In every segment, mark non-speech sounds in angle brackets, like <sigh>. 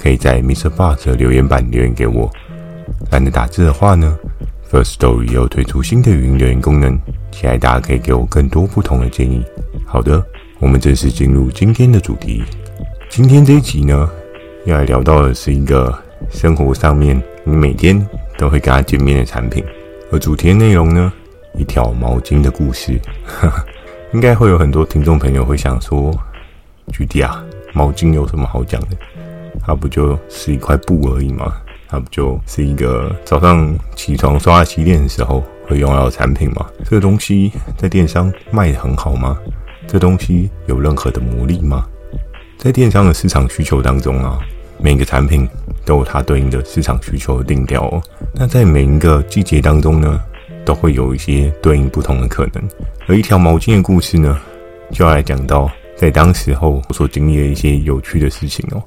可以在 MixerBox 的留言板留言给我。懒得打字的话呢，Firstory 也有推出新的语音留言功能，期待大家可以给我更多不同的建议。好的，我们正式进入今天的主题。今天这一集呢，要来聊到的是一个生活上面。你每天都会跟他见面的产品，而主题内容呢，一条毛巾的故事。<laughs> 应该会有很多听众朋友会想说具体啊，毛巾有什么好讲的？它不就是一块布而已吗？它不就是一个早上起床刷牙洗脸的时候会用到的产品吗？这个东西在电商卖得很好吗？这东西有任何的魔力吗？在电商的市场需求当中啊。”每个产品都有它对应的市场需求的定调哦。那在每一个季节当中呢，都会有一些对应不同的可能。而一条毛巾的故事呢，就要来讲到在当时候我所经历的一些有趣的事情哦。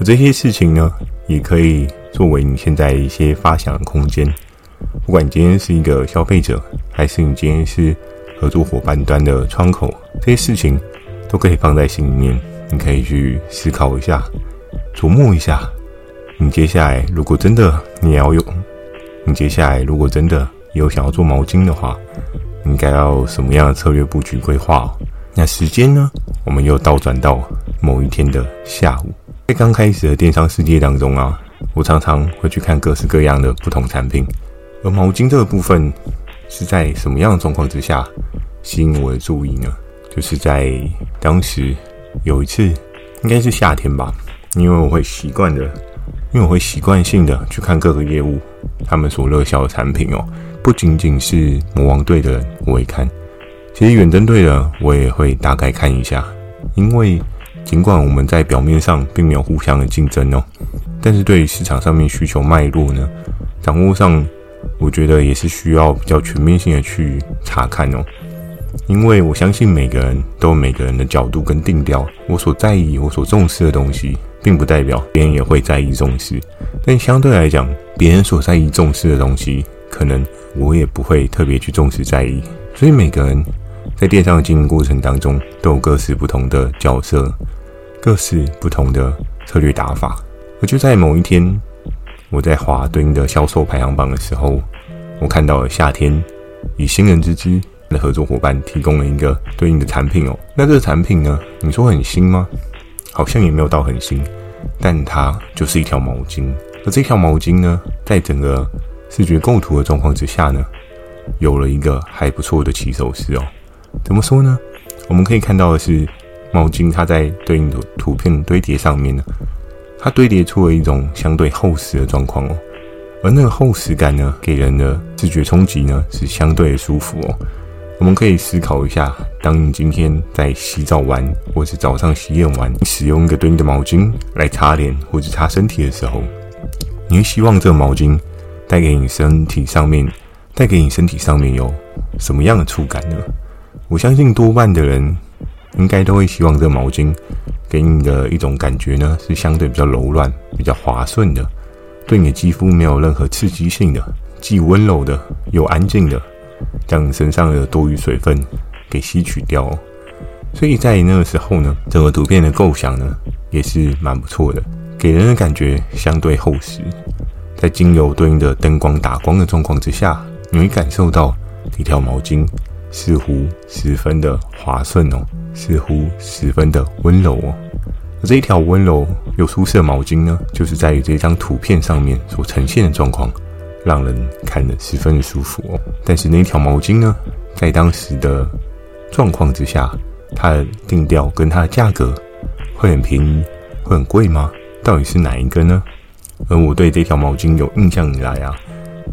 而这些事情呢，也可以作为你现在一些发想的空间。不管你今天是一个消费者，还是你今天是合作伙伴端的窗口，这些事情都可以放在心里面，你可以去思考一下。琢磨一下，你接下来如果真的你也要用，你接下来如果真的有想要做毛巾的话，应该要什么样的策略布局规划哦？那时间呢？我们又倒转到某一天的下午，在刚开始的电商世界当中啊，我常常会去看各式各样的不同产品，而毛巾这个部分是在什么样的状况之下吸引我的注意呢？就是在当时有一次，应该是夏天吧。因为我会习惯的，因为我会习惯性的去看各个业务他们所热销的产品哦，不仅仅是魔王队的我会看，其实远征队的我也会大概看一下。因为尽管我们在表面上并没有互相的竞争哦，但是对于市场上面需求脉络呢，掌握上我觉得也是需要比较全面性的去查看哦。因为我相信每个人都有每个人的角度跟定调，我所在意、我所重视的东西。并不代表别人也会在意重视，但相对来讲，别人所在意重视的东西，可能我也不会特别去重视在意。所以每个人在电商的经营过程当中，都有各式不同的角色，各式不同的策略打法。而就在某一天，我在划对应的销售排行榜的时候，我看到了夏天以新人之姿的合作伙伴提供了一个对应的产品哦。那这个产品呢，你说很新吗？好像也没有到很新，但它就是一条毛巾。而这条毛巾呢，在整个视觉构图的状况之下呢，有了一个还不错的起手式哦。怎么说呢？我们可以看到的是，毛巾它在对应的图片堆叠上面呢，它堆叠出了一种相对厚实的状况哦。而那个厚实感呢，给人的视觉冲击呢，是相对的舒服哦。我们可以思考一下，当你今天在洗澡完，或是早上洗脸完，使用一个对应的毛巾来擦脸或者擦身体的时候，你会希望这个毛巾带给你身体上面，带给你身体上面有什么样的触感呢？我相信多半的人应该都会希望这个毛巾给你的一种感觉呢，是相对比较柔软、比较滑顺的，对你的肌肤没有任何刺激性的，既温柔的又安静的。将身上的多余水分给吸取掉，所以在那个时候呢，整个图片的构想呢也是蛮不错的，给人的感觉相对厚实。在经由对应的灯光打光的状况之下，你会感受到一条毛巾似乎十分的滑顺哦，似乎十分的温柔哦。而这一条温柔又舒适的毛巾呢，就是在于这张图片上面所呈现的状况。让人看得十分的舒服哦。但是那一条毛巾呢，在当时的状况之下，它的定调跟它的价格会很便宜，会很贵吗？到底是哪一个呢？而我对这条毛巾有印象以来啊，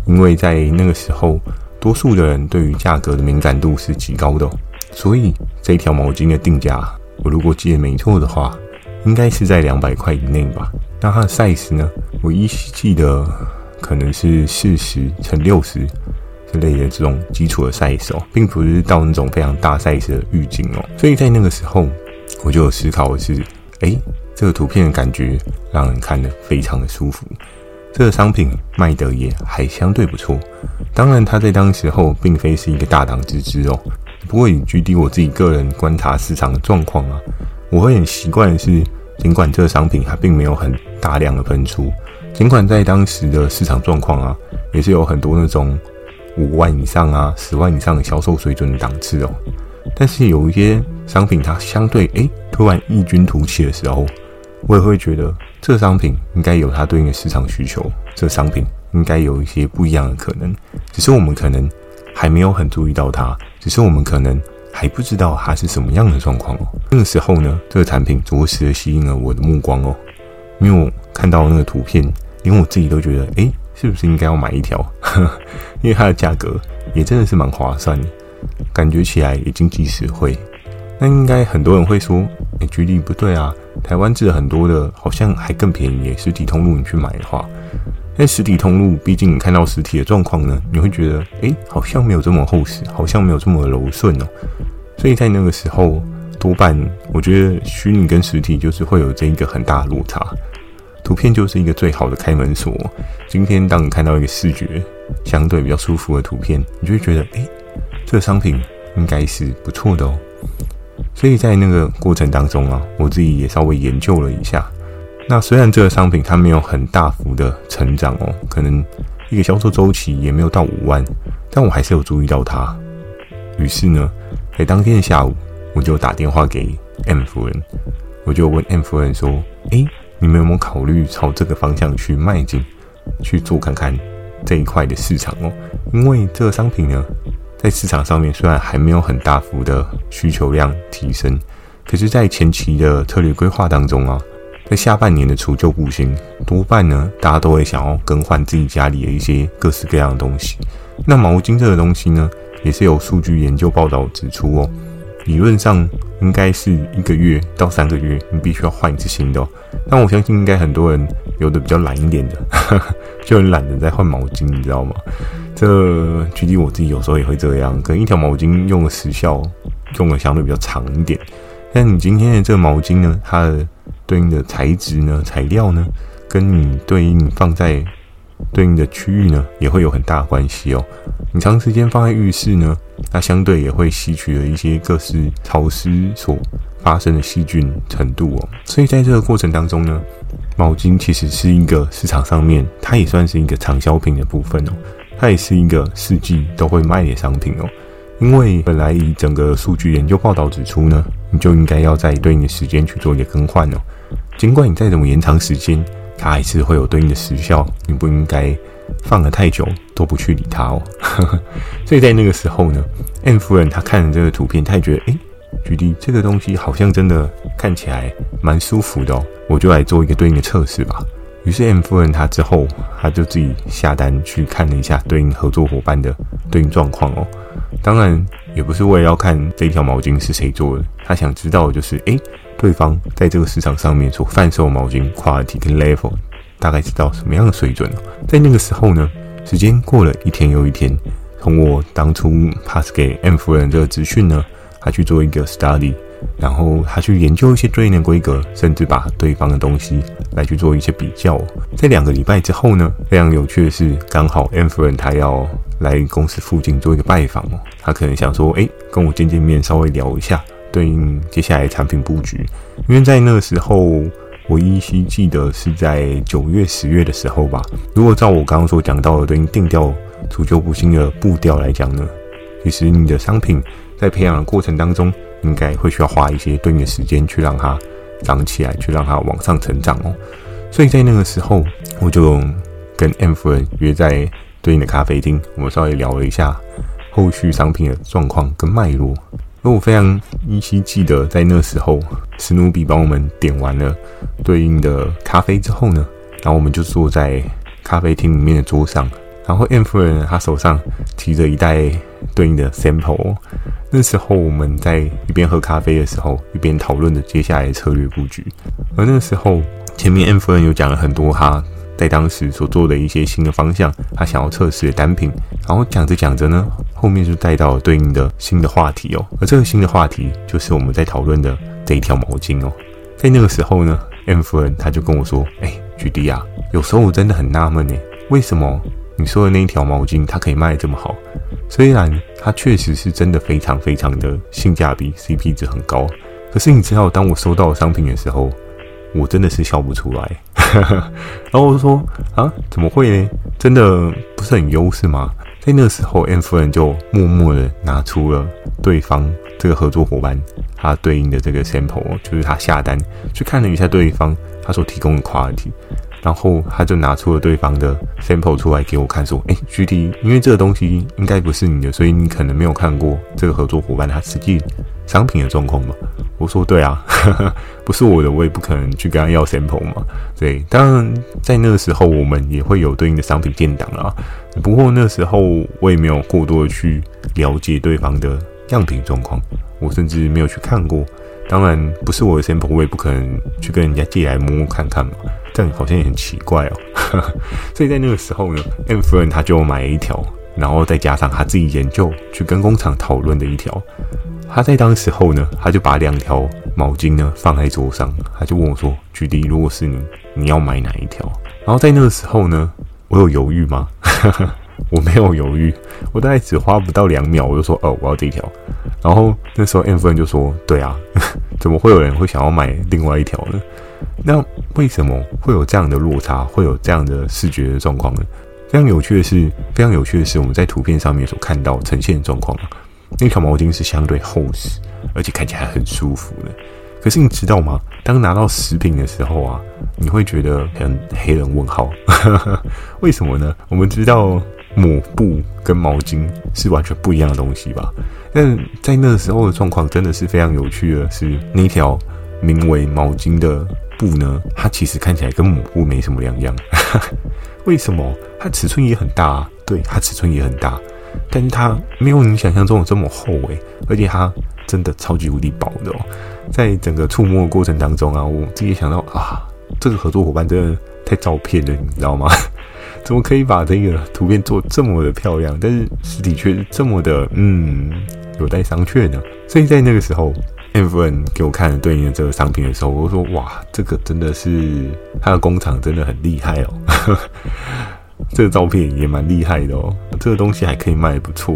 因为在那个时候，多数的人对于价格的敏感度是极高的，所以这条毛巾的定价，我如果记得没错的话，应该是在两百块以内吧。那它的 size 呢，我依稀记得可能是四十乘六十之类的这种基础的 size 哦，并不是到那种非常大 size 的浴巾哦。所以在那个时候，我就有思考的是，哎，这个图片的感觉让人看得非常的舒服。这个商品卖得也还相对不错，当然它在当时候并非是一个大档之资哦。不过以举例我自己个人观察市场的状况啊，我会很习惯的是，尽管这个商品它并没有很大量的喷出，尽管在当时的市场状况啊，也是有很多那种五万以上啊、十万以上的销售水准的档次哦，但是有一些商品它相对诶突然异军突起的时候。我也会觉得，这商品应该有它对应的市场需求，这商品应该有一些不一样的可能，只是我们可能还没有很注意到它，只是我们可能还不知道它是什么样的状况哦。那个时候呢，这个产品着实的吸引了我的目光哦，因为我看到那个图片，连我自己都觉得，诶，是不是应该要买一条？<laughs> 因为它的价格也真的是蛮划算的，感觉起来也经济实惠。那应该很多人会说，诶，举例不对啊。台湾制很多的，好像还更便宜。实体通路你去买的话，但实体通路毕竟你看到实体的状况呢，你会觉得，诶，好像没有这么厚实，好像没有这么柔顺哦。所以在那个时候，多半我觉得虚拟跟实体就是会有这一个很大的落差。图片就是一个最好的开门锁。今天当你看到一个视觉相对比较舒服的图片，你就会觉得，诶，这个商品应该是不错的哦。所以在那个过程当中啊，我自己也稍微研究了一下。那虽然这个商品它没有很大幅的成长哦，可能一个销售周期也没有到五万，但我还是有注意到它。于是呢，在当天的下午，我就打电话给 M 夫人，我就问 M 夫人说：“诶，你们有没有考虑朝这个方向去迈进，去做看看这一块的市场哦？因为这个商品呢。”在市场上面，虽然还没有很大幅的需求量提升，可是，在前期的策略规划当中啊，在下半年的除旧布新，多半呢，大家都会想要更换自己家里的一些各式各样的东西。那毛巾这个东西呢，也是有数据研究报道指出哦，理论上应该是一个月到三个月，你必须要换一次新的哦。但我相信，应该很多人有的比较懒一点的，<laughs> 就很懒得再换毛巾，你知道吗？这举例我自己有时候也会这样，可能一条毛巾用的时效用的相对比较长一点。但你今天的这个毛巾呢，它的对应的材质呢、材料呢，跟你对应放在对应的区域呢，也会有很大的关系哦。你长时间放在浴室呢，它相对也会吸取了一些各式潮湿所发生的细菌程度哦。所以在这个过程当中呢，毛巾其实是一个市场上面，它也算是一个畅销品的部分哦。它也是一个四季都会卖的商品哦，因为本来以整个数据研究报道指出呢，你就应该要在对应的时间去做一个更换哦。尽管你再怎么延长时间，它还是会有对应的时效，你不应该放了太久都不去理它哦。<laughs> 所以在那个时候呢，M 夫人她看了这个图片，她也觉得，诶，举例这个东西好像真的看起来蛮舒服的哦，我就来做一个对应的测试吧。于是 M 夫人她之后，她就自己下单去看了一下对应合作伙伴的对应状况哦。当然也不是为了要看这一条毛巾是谁做的，她想知道的就是，诶，对方在这个市场上面所贩售毛巾 quality 跟 level 大概知道什么样的水准。在那个时候呢，时间过了一天又一天，从我当初 pass 给 M 夫人这个资讯呢，她去做一个 study。然后他去研究一些对应的规格，甚至把对方的东西来去做一些比较。在两个礼拜之后呢，非常有趣的是，刚好 M 夫人他要来公司附近做一个拜访哦。他可能想说，诶，跟我见见面，稍微聊一下对应接下来产品布局。因为在那个时候，我依稀记得是在九月、十月的时候吧。如果照我刚刚所讲到的对应定调除旧布新的步调来讲呢，其实你的商品在培养的过程当中。应该会需要花一些对应的时间去让它长起来，去让它往上成长哦。所以在那个时候，我就跟 M 夫人约在对应的咖啡厅，我们稍微聊了一下后续商品的状况跟脉络。我非常依稀记得，在那时候，史努比帮我们点完了对应的咖啡之后呢，然后我们就坐在咖啡厅里面的桌上。然后 M 夫人她手上提着一袋对应的 sample，那时候我们在一边喝咖啡的时候，一边讨论着接下来的策略布局。而那时候前面 M 夫人有讲了很多他在当时所做的一些新的方向，他想要测试的单品，然后讲着讲着呢，后面就带到了对应的新的话题哦。而这个新的话题就是我们在讨论的这一条毛巾哦。在那个时候呢，M 夫人他就跟我说：“哎，GD 啊，有时候我真的很纳闷呢，为什么你说的那一条毛巾它可以卖这么好？虽然它确实是真的非常非常的性价比，CP 值很高，可是你知道，当我收到商品的时候，我真的是笑不出来。<laughs> ”然后我就说啊，怎么会呢？真的不是很优势吗？在那个时候，M 夫人就默默的拿出了对方这个合作伙伴他对应的这个 sample，就是他下单去看了一下对方他所提供的 quality，然后他就拿出了对方的 sample 出来给我看，说：“哎，GD，因为这个东西应该不是你的，所以你可能没有看过这个合作伙伴他实际商品的状况吧。”我说对啊，<laughs> 不是我的，我也不可能去跟他要 sample 嘛。对，当然在那个时候，我们也会有对应的商品建档啊。不过那时候我也没有过多的去了解对方的样品状况，我甚至没有去看过。当然不是我的 sample，我也不可能去跟人家借来摸摸看看嘛。这样好像也很奇怪哦。<laughs> 所以在那个时候呢，M 夫人他就买了一条，然后再加上他自己研究去跟工厂讨论的一条。他在当时候呢，他就把两条毛巾呢放在桌上，他就问我说：“GD，如果是你，你要买哪一条？”然后在那个时候呢，我有犹豫吗？<laughs> 我没有犹豫，我大概只花不到两秒，我就说：“哦，我要这一条。”然后那时候 M 夫人就说：“对啊，<laughs> 怎么会有人会想要买另外一条呢？那为什么会有这样的落差，会有这样的视觉的状况呢？非常有趣的是，非常有趣的是，我们在图片上面所看到呈现的状况。”那条毛巾是相对厚实，而且看起来很舒服的。可是你知道吗？当拿到实品的时候啊，你会觉得很黑人问号。<laughs> 为什么呢？我们知道抹布跟毛巾是完全不一样的东西吧？但在那时候的状况真的是非常有趣的是，那条名为毛巾的布呢，它其实看起来跟抹布没什么两样。<laughs> 为什么？它尺寸也很大啊，对，它尺寸也很大。但是它没有你想象中的这么厚诶，而且它真的超级无敌薄的哦。在整个触摸的过程当中啊，我自己想到啊，这个合作伙伴真的太照骗了，你知道吗？怎么可以把这个图片做这么的漂亮，但是实体却是这么的嗯有待商榷呢？所以在那个时候，M 夫人给我看了对应的这个商品的时候，我就说哇，这个真的是他的工厂真的很厉害哦。<laughs> 这个照片也蛮厉害的哦，这个东西还可以卖得不错。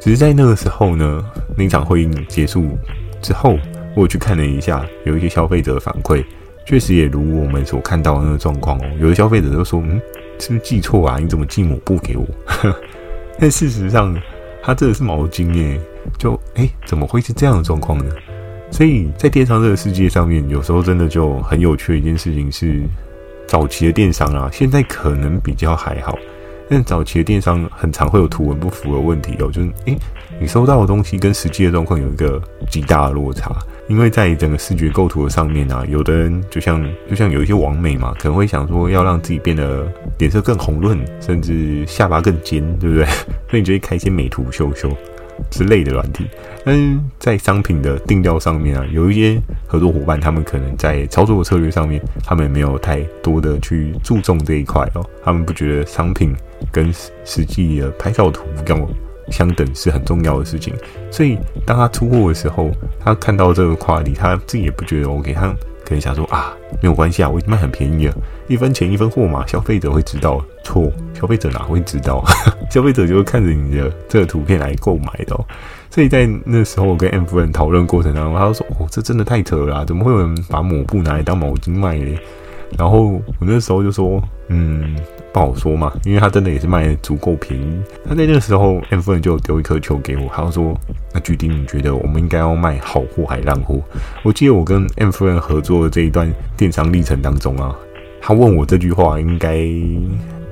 只是在那个时候呢，那场会议结束之后，我去看了一下，有一些消费者的反馈，确实也如我们所看到的那个状况哦。有的消费者就说：“嗯，是不是记错啊？你怎么寄抹布给我？” <laughs> 但事实上，它真的是毛巾耶，就哎，怎么会是这样的状况呢？所以在电商这个世界上面，有时候真的就很有趣的一件事情是。早期的电商啊，现在可能比较还好，但早期的电商很常会有图文不符的问题哦，就是诶，你收到的东西跟实际的状况有一个极大的落差，因为在整个视觉构图的上面啊，有的人就像就像有一些网美嘛，可能会想说要让自己变得脸色更红润，甚至下巴更尖，对不对？<laughs> 所以你就会开一些美图秀秀。之类的软体，嗯在商品的定调上面啊，有一些合作伙伴，他们可能在操作策略上面，他们没有太多的去注重这一块哦。他们不觉得商品跟实际的拍照图跟我相等是很重要的事情，所以当他出货的时候，他看到这个跨里，他自己也不觉得 OK，他可能想说啊，没有关系啊，我已经卖很便宜了，一分钱一分货嘛，消费者会知道。错，消费者哪会知道？<laughs> 消费者就会看着你的这个图片来购买的。所以在那时候，我跟 M 夫人讨论过程当中，他就说：“哦，这真的太扯了，怎么会有人把抹布拿来当毛巾卖嘞？”然后我那时候就说：“嗯，不好说嘛，因为他真的也是卖得足够便宜。”他在那个时候，M 夫人就丢一颗球给我，他说：“那 GD，你觉得我们应该要卖好货还是烂货？”我记得我跟 M 夫人合作的这一段电商历程当中啊，他问我这句话应该。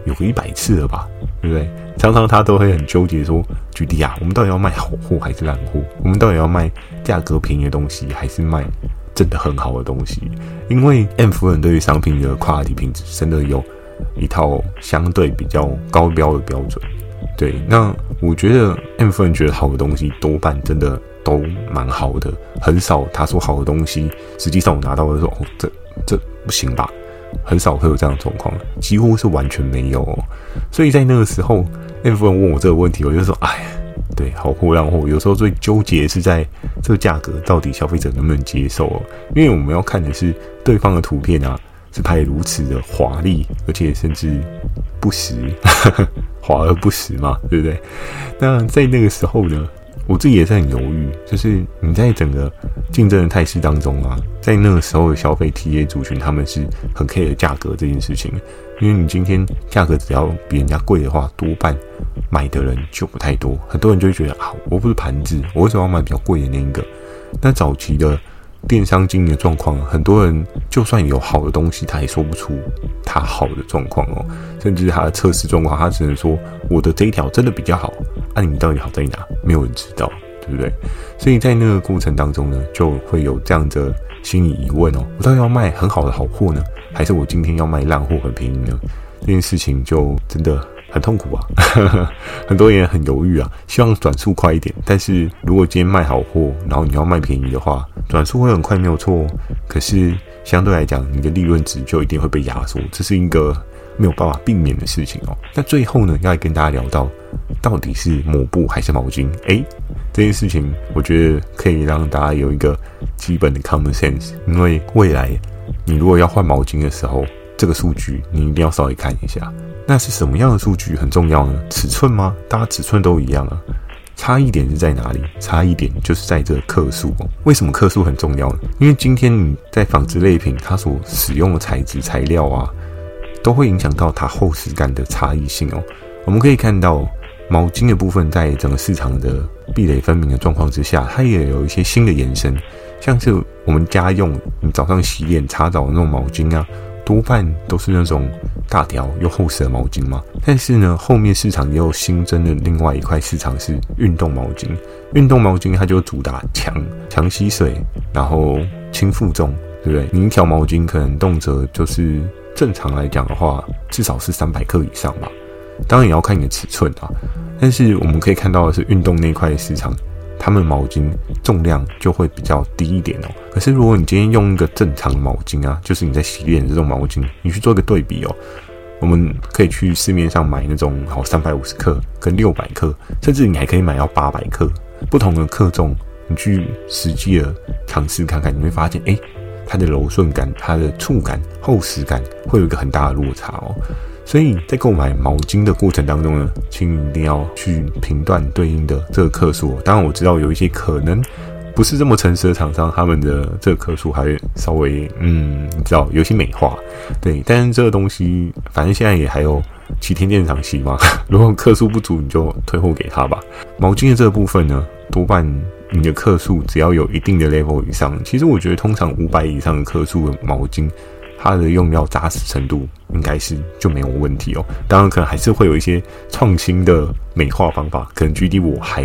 有个一百次了吧，对不对？常常他都会很纠结说：“GD 啊，我们到底要卖好货还是烂货？我们到底要卖价格便宜的东西，还是卖真的很好的东西？”因为 M 夫人对于商品的跨 u 品质真的有一套相对比较高标的标准。对，那我觉得 M 夫人觉得好的东西，多半真的都蛮好的，很少他说好的东西，实际上我拿到的时候，这这不行吧？很少会有这样的状况，几乎是完全没有哦。所以在那个时候，M 夫人问我这个问题，我就说：“哎，对，好货烂货。有时候最纠结是在这个价格到底消费者能不能接受哦？因为我们要看的是对方的图片啊，是拍如此的华丽，而且甚至不实，<laughs> 华而不实嘛，对不对？那在那个时候呢？”我自己也是很犹豫，就是你在整个竞争的态势当中啊，在那个时候的消费 TA 族群，他们是很 care 价格这件事情，因为你今天价格只要比人家贵的话，多半买的人就不太多，很多人就会觉得啊，我不是盘子，我为什么要买比较贵的那一个？那早期的。电商经营的状况，很多人就算有好的东西，他也说不出他好的状况哦，甚至他的测试状况，他只能说我的这一条真的比较好，那、啊、你到底好在哪？没有人知道，对不对？所以在那个过程当中呢，就会有这样的心理疑问哦，我到底要卖很好的好货呢，还是我今天要卖烂货很便宜呢？这件事情就真的。很痛苦啊，<laughs> 很多人很犹豫啊，希望转速快一点。但是如果今天卖好货，然后你要卖便宜的话，转速会很快，没有错。可是相对来讲，你的利润值就一定会被压缩，这是一个没有办法避免的事情哦。那最后呢，要来跟大家聊到，到底是抹布还是毛巾？诶，这件事情我觉得可以让大家有一个基本的 common sense，因为未来你如果要换毛巾的时候，这个数据你一定要稍微看一下。那是什么样的数据很重要呢？尺寸吗？大家尺寸都一样啊，差异点是在哪里？差异点就是在这克数哦。为什么克数很重要呢？因为今天你在纺织类品，它所使用的材质材料啊，都会影响到它厚实感的差异性哦。我们可以看到，毛巾的部分在整个市场的壁垒分明的状况之下，它也有一些新的延伸，像是我们家用你早上洗脸擦澡的那种毛巾啊。多半都是那种大条又厚实的毛巾嘛，但是呢，后面市场也有新增的另外一块市场是运动毛巾。运动毛巾它就主打强强吸水，然后轻负重，对不对？你一条毛巾可能动辄就是正常来讲的话，至少是三百克以上吧。当然也要看你的尺寸啊。但是我们可以看到的是，运动那块市场。他们毛巾重量就会比较低一点哦。可是如果你今天用一个正常的毛巾啊，就是你在洗脸这种毛巾，你去做一个对比哦。我们可以去市面上买那种好三百五十克跟六百克，甚至你还可以买到八百克不同的克重，你去实际的尝试看看，你会发现，诶，它的柔顺感、它的触感、厚实感会有一个很大的落差哦。所以在购买毛巾的过程当中呢，请一定要去评断对应的这个克数。当然，我知道有一些可能不是这么诚实的厂商，他们的这个克数还稍微嗯，你知道有些美化，对。但是这个东西，反正现在也还有七天鉴赏期嘛。如果克数不足，你就退货给他吧。毛巾的这个部分呢，多半你的克数只要有一定的 level 以上，其实我觉得通常五百以上的克数的毛巾。它的用料扎实程度应该是就没有问题哦。当然，可能还是会有一些创新的美化方法，可能 GD 我还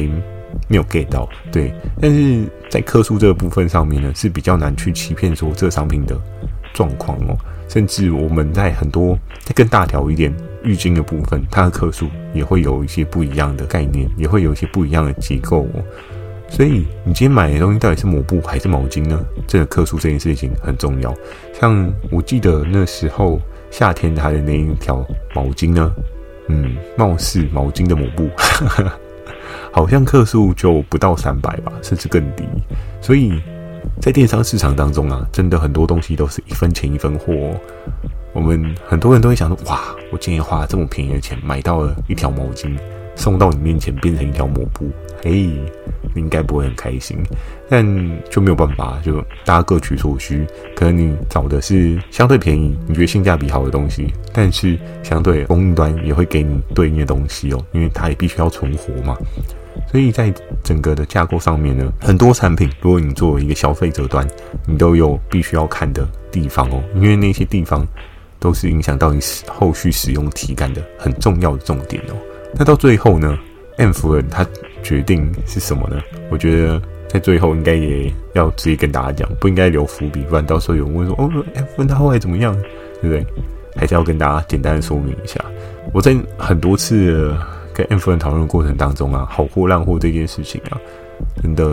没有 get 到。对，但是在克数这个部分上面呢，是比较难去欺骗说这个商品的状况哦。甚至我们在很多再更大条一点浴巾的部分，它的克数也会有一些不一样的概念，也会有一些不一样的结构哦。所以，你今天买的东西到底是抹布还是毛巾呢？这个克数这件事情很重要。像我记得那时候夏天它的那一条毛巾呢，嗯，貌似毛巾的抹布，<laughs> 好像克数就不到三百吧，甚至更低。所以在电商市场当中啊，真的很多东西都是一分钱一分货哦。我们很多人都会想说，哇，我今天花了这么便宜的钱买到了一条毛巾。送到你面前变成一条抹布，嘿，你应该不会很开心，但就没有办法，就大家各取所需。可能你找的是相对便宜，你觉得性价比好的东西，但是相对供应端也会给你对应的东西哦，因为它也必须要存活嘛。所以在整个的架构上面呢，很多产品，如果你作为一个消费者端，你都有必须要看的地方哦，因为那些地方都是影响到你后续使用体感的很重要的重点哦。那到最后呢，M 夫人她决定是什么呢？我觉得在最后应该也要直接跟大家讲，不应该留伏笔，不然到时候有人问说：“哦，M 夫人她后来怎么样？”对不对？还是要跟大家简单的说明一下。我在很多次跟 M 夫人讨论的过程当中啊，好货烂货这件事情啊，真的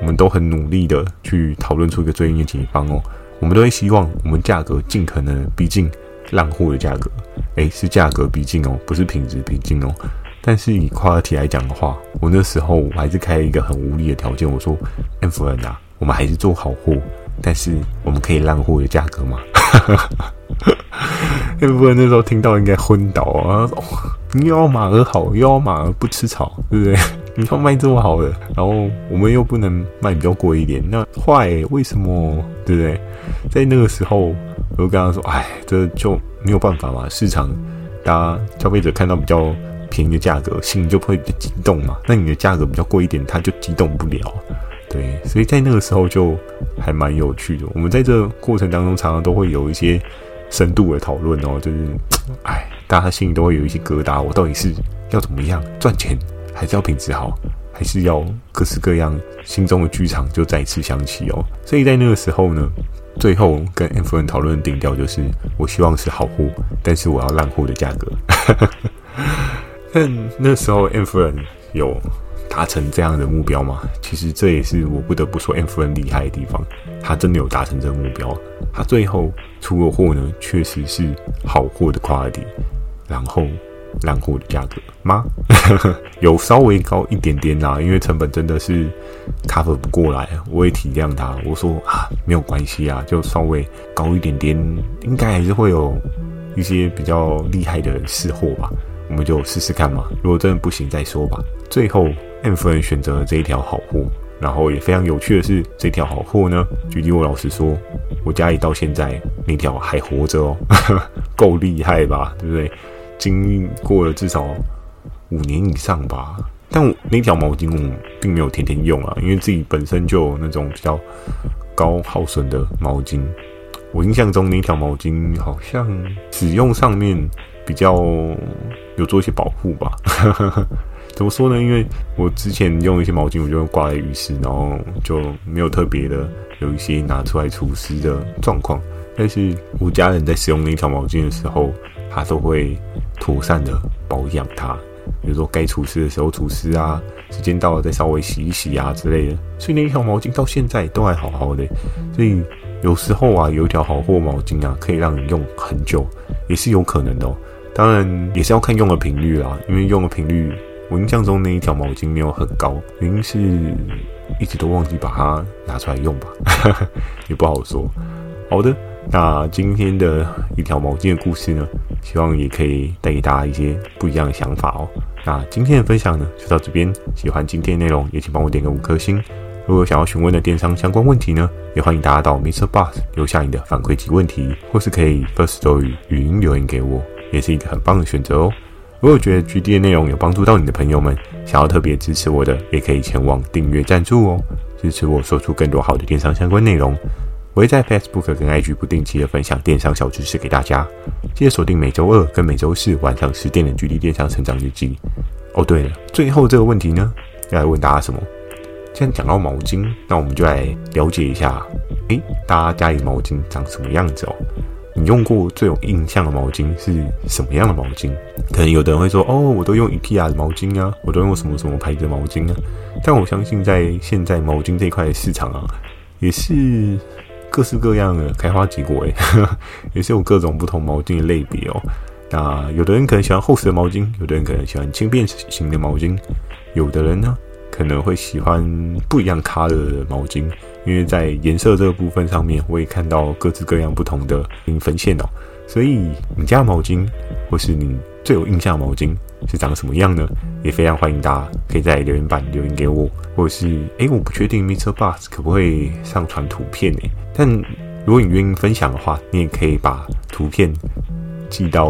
我们都很努力的去讨论出一个最应解方哦。我们都会希望我们价格尽可能逼近烂货的价格。诶，是价格逼近哦，不是品质逼近哦。但是以跨个体来讲的话，我那时候我还是开一个很无理的条件，我说 M 夫人啊，我们还是做好货，但是我们可以烂货的价格吗？M 夫人那时候听到应该昏倒啊！你要马儿好，又要马儿不吃草，对不对？<laughs> 你要卖这么好的，然后我们又不能卖比较贵一点，那坏？为什么？对不对？在那个时候，我就跟他说：“哎，这就没有办法嘛，市场大家消费者看到比较。”便宜的价格，心里就会激动嘛。那你的价格比较贵一点，他就激动不了。对，所以在那个时候就还蛮有趣的。我们在这过程当中，常常都会有一些深度的讨论哦。就是，<tsk> 哎，大家心里都会有一些疙瘩。我到底是要怎么样赚钱，还是要品质好，还是要各式各样？心中的剧场就再次响起哦。所以在那个时候呢，最后跟 M 夫人讨论的定调就是：我希望是好货，但是我要烂货的价格。<laughs> 但那时候，M 夫人有达成这样的目标吗？其实这也是我不得不说 M 夫人厉害的地方。他真的有达成这个目标。他最后出的货呢，确实是好货的 quality，然后烂货的价格吗？<laughs> 有稍微高一点点啦，因为成本真的是 cover 不过来。我也体谅他，我说啊，没有关系啊，就稍微高一点点，应该还是会有一些比较厉害的人试货吧。我们就试试看嘛，如果真的不行再说吧。最后，M 夫人选择了这一条好货，然后也非常有趣的是，这条好货呢，举例我老实说，我家里到现在那条还活着哦，<laughs> 够厉害吧？对不对？经历过了至少五年以上吧。但那条毛巾我并没有天天用啊，因为自己本身就有那种比较高耗损的毛巾。我印象中那条毛巾好像使用上面。比较有做一些保护吧，<laughs> 怎么说呢？因为我之前用一些毛巾，我就挂在浴室，然后就没有特别的有一些拿出来除湿的状况。但是我家人在使用那条毛巾的时候，他都会妥善的保养它，比如说该除湿的时候除湿啊，时间到了再稍微洗一洗啊之类的。所以那一条毛巾到现在都还好好的。所以有时候啊，有一条好货毛巾啊，可以让你用很久，也是有可能的哦。当然也是要看用的频率啦，因为用的频率，我印象中那一条毛巾没有很高，原因是一直都忘记把它拿出来用吧，<laughs> 也不好说。好的，那今天的一条毛巾的故事呢，希望也可以带给大家一些不一样的想法哦。那今天的分享呢，就到这边。喜欢今天内容，也请帮我点个五颗星。如果想要询问的电商相关问题呢，也欢迎大家到 MixerBox 留下你的反馈及问题，或是可以 First Story 语音留言给我。也是一个很棒的选择哦。如果觉得 GD 的内容有帮助到你的朋友们，想要特别支持我的，也可以前往订阅赞助哦，支持我说出更多好的电商相关内容。我会在 Facebook 跟 IG 不定期的分享电商小知识给大家，记得锁定每周二跟每周四晚上十点的 GD 电商成长日记。哦，对了，最后这个问题呢，要来问大家什么？既然讲到毛巾，那我们就来了解一下，诶，大家家里毛巾长什么样子哦？你用过最有印象的毛巾是什么样的毛巾？可能有的人会说：“哦，我都用 IKEA 的毛巾啊，我都用什么什么牌子的毛巾啊。”但我相信，在现在毛巾这一块市场啊，也是各式各样的开花结果诶，<laughs> 也是有各种不同毛巾的类别哦。那有的人可能喜欢厚实的毛巾，有的人可能喜欢轻便型的毛巾，有的人呢，可能会喜欢不一样咖的毛巾，因为在颜色这个部分上面，我也看到各自各样不同的分线哦。所以你家毛巾，或是你最有印象毛巾是长什么样呢？也非常欢迎大家可以在留言板留言给我，或者是诶，我不确定 Mr. Bus 可不可以上传图片诶，但如果你愿意分享的话，你也可以把图片。寄到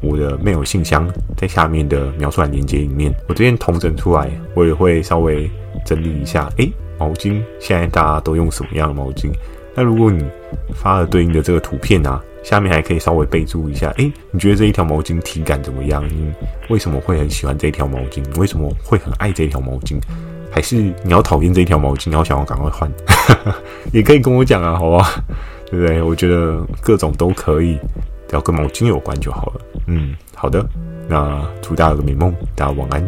我的 mail 信箱，在下面的描述栏链接里面，我这边统整出来，我也会稍微整理一下。诶，毛巾现在大家都用什么样的毛巾？那如果你发了对应的这个图片啊，下面还可以稍微备注一下。诶，你觉得这一条毛巾体感怎么样？你为什么会很喜欢这一条毛巾？你为什么会很爱这一条毛巾？还是你要讨厌这一条毛巾，然后想要赶快换？<laughs> 也可以跟我讲啊，好吧？对不对？我觉得各种都可以。只要跟毛巾有关就好了。嗯，好的，那祝大家有个美梦，大家晚安。